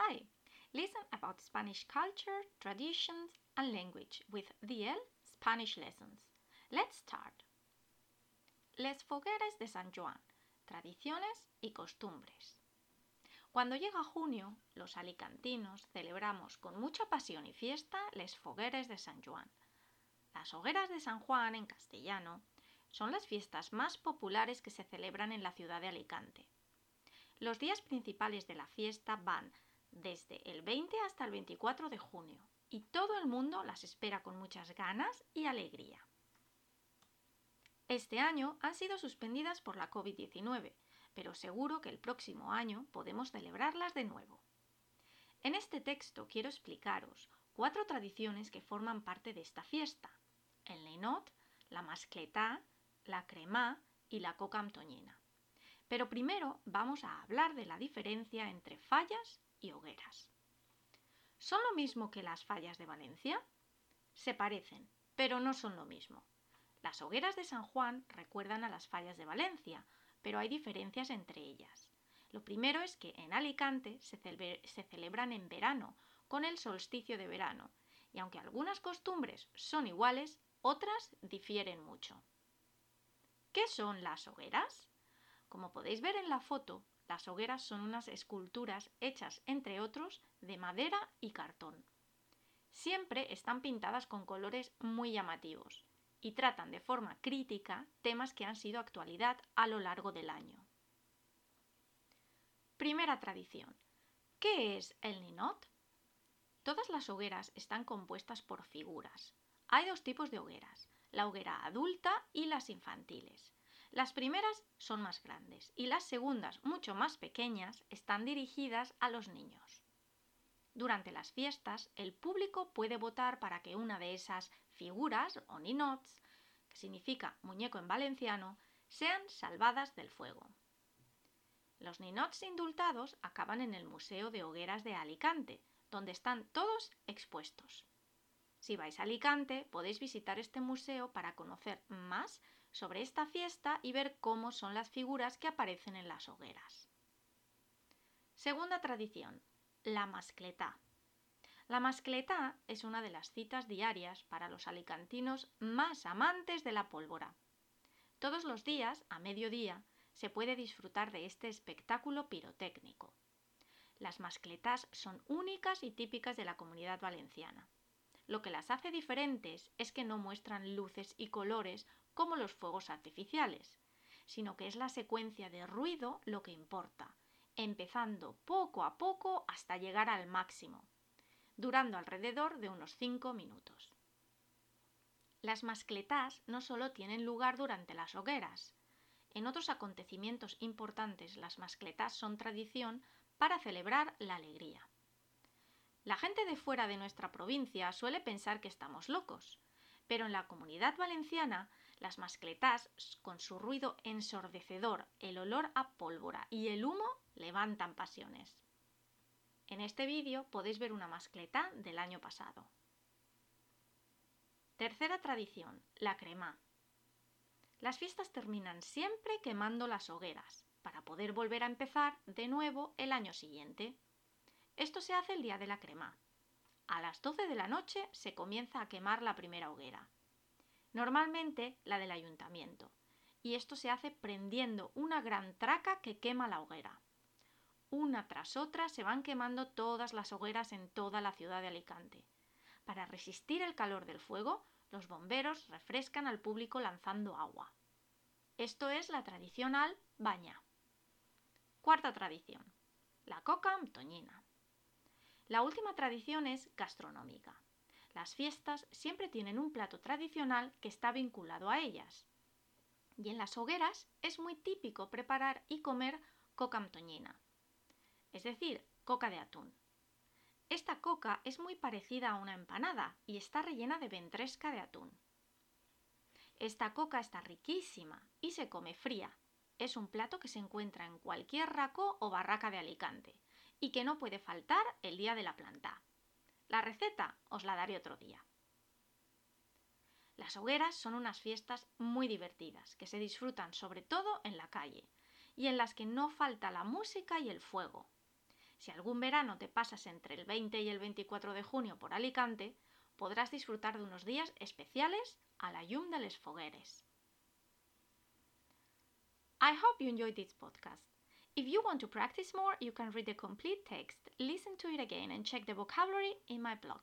Hi! Listen about Spanish culture, traditions, and language with DL Spanish Lessons. Let's start. Les fogueres de San Juan, tradiciones y costumbres. Cuando llega junio, los alicantinos celebramos con mucha pasión y fiesta les fogueres de San Juan. Las hogueras de San Juan, en castellano, son las fiestas más populares que se celebran en la ciudad de Alicante. Los días principales de la fiesta van desde el 20 hasta el 24 de junio y todo el mundo las espera con muchas ganas y alegría. Este año han sido suspendidas por la COVID-19, pero seguro que el próximo año podemos celebrarlas de nuevo. En este texto quiero explicaros cuatro tradiciones que forman parte de esta fiesta. El leinot, la mascletá, la cremá y la coca amtoñina. Pero primero vamos a hablar de la diferencia entre fallas y hogueras. ¿Son lo mismo que las fallas de Valencia? Se parecen, pero no son lo mismo. Las hogueras de San Juan recuerdan a las fallas de Valencia, pero hay diferencias entre ellas. Lo primero es que en Alicante se, se celebran en verano, con el solsticio de verano, y aunque algunas costumbres son iguales, otras difieren mucho. ¿Qué son las hogueras? Como podéis ver en la foto, las hogueras son unas esculturas hechas, entre otros, de madera y cartón. Siempre están pintadas con colores muy llamativos y tratan de forma crítica temas que han sido actualidad a lo largo del año. Primera tradición. ¿Qué es el ninot? Todas las hogueras están compuestas por figuras. Hay dos tipos de hogueras, la hoguera adulta y las infantiles. Las primeras son más grandes y las segundas, mucho más pequeñas, están dirigidas a los niños. Durante las fiestas, el público puede votar para que una de esas figuras o ninots, que significa muñeco en valenciano, sean salvadas del fuego. Los ninots indultados acaban en el Museo de Hogueras de Alicante, donde están todos expuestos. Si vais a Alicante, podéis visitar este museo para conocer más sobre esta fiesta y ver cómo son las figuras que aparecen en las hogueras. Segunda tradición, la mascletá. La mascletá es una de las citas diarias para los alicantinos más amantes de la pólvora. Todos los días, a mediodía, se puede disfrutar de este espectáculo pirotécnico. Las mascletás son únicas y típicas de la comunidad valenciana. Lo que las hace diferentes es que no muestran luces y colores como los fuegos artificiales, sino que es la secuencia de ruido lo que importa, empezando poco a poco hasta llegar al máximo, durando alrededor de unos 5 minutos. Las mascletás no solo tienen lugar durante las hogueras, en otros acontecimientos importantes las mascletás son tradición para celebrar la alegría. La gente de fuera de nuestra provincia suele pensar que estamos locos, pero en la comunidad valenciana las mascletás, con su ruido ensordecedor, el olor a pólvora y el humo, levantan pasiones. En este vídeo podéis ver una mascletá del año pasado. Tercera tradición, la crema. Las fiestas terminan siempre quemando las hogueras, para poder volver a empezar de nuevo el año siguiente. Esto se hace el día de la crema. A las 12 de la noche se comienza a quemar la primera hoguera normalmente la del ayuntamiento, y esto se hace prendiendo una gran traca que quema la hoguera. Una tras otra se van quemando todas las hogueras en toda la ciudad de Alicante. Para resistir el calor del fuego, los bomberos refrescan al público lanzando agua. Esto es la tradicional baña. Cuarta tradición. La coca amtoñina. La última tradición es gastronómica. Las fiestas siempre tienen un plato tradicional que está vinculado a ellas. Y en las hogueras es muy típico preparar y comer coca amtoñina, es decir, coca de atún. Esta coca es muy parecida a una empanada y está rellena de ventresca de atún. Esta coca está riquísima y se come fría. Es un plato que se encuentra en cualquier raco o barraca de Alicante y que no puede faltar el día de la planta. La receta os la daré otro día. Las hogueras son unas fiestas muy divertidas, que se disfrutan sobre todo en la calle, y en las que no falta la música y el fuego. Si algún verano te pasas entre el 20 y el 24 de junio por Alicante, podrás disfrutar de unos días especiales a la de les fogueres. I hope you enjoyed this podcast. If you want to practice more, you can read the complete text, listen to it again, and check the vocabulary in my blog.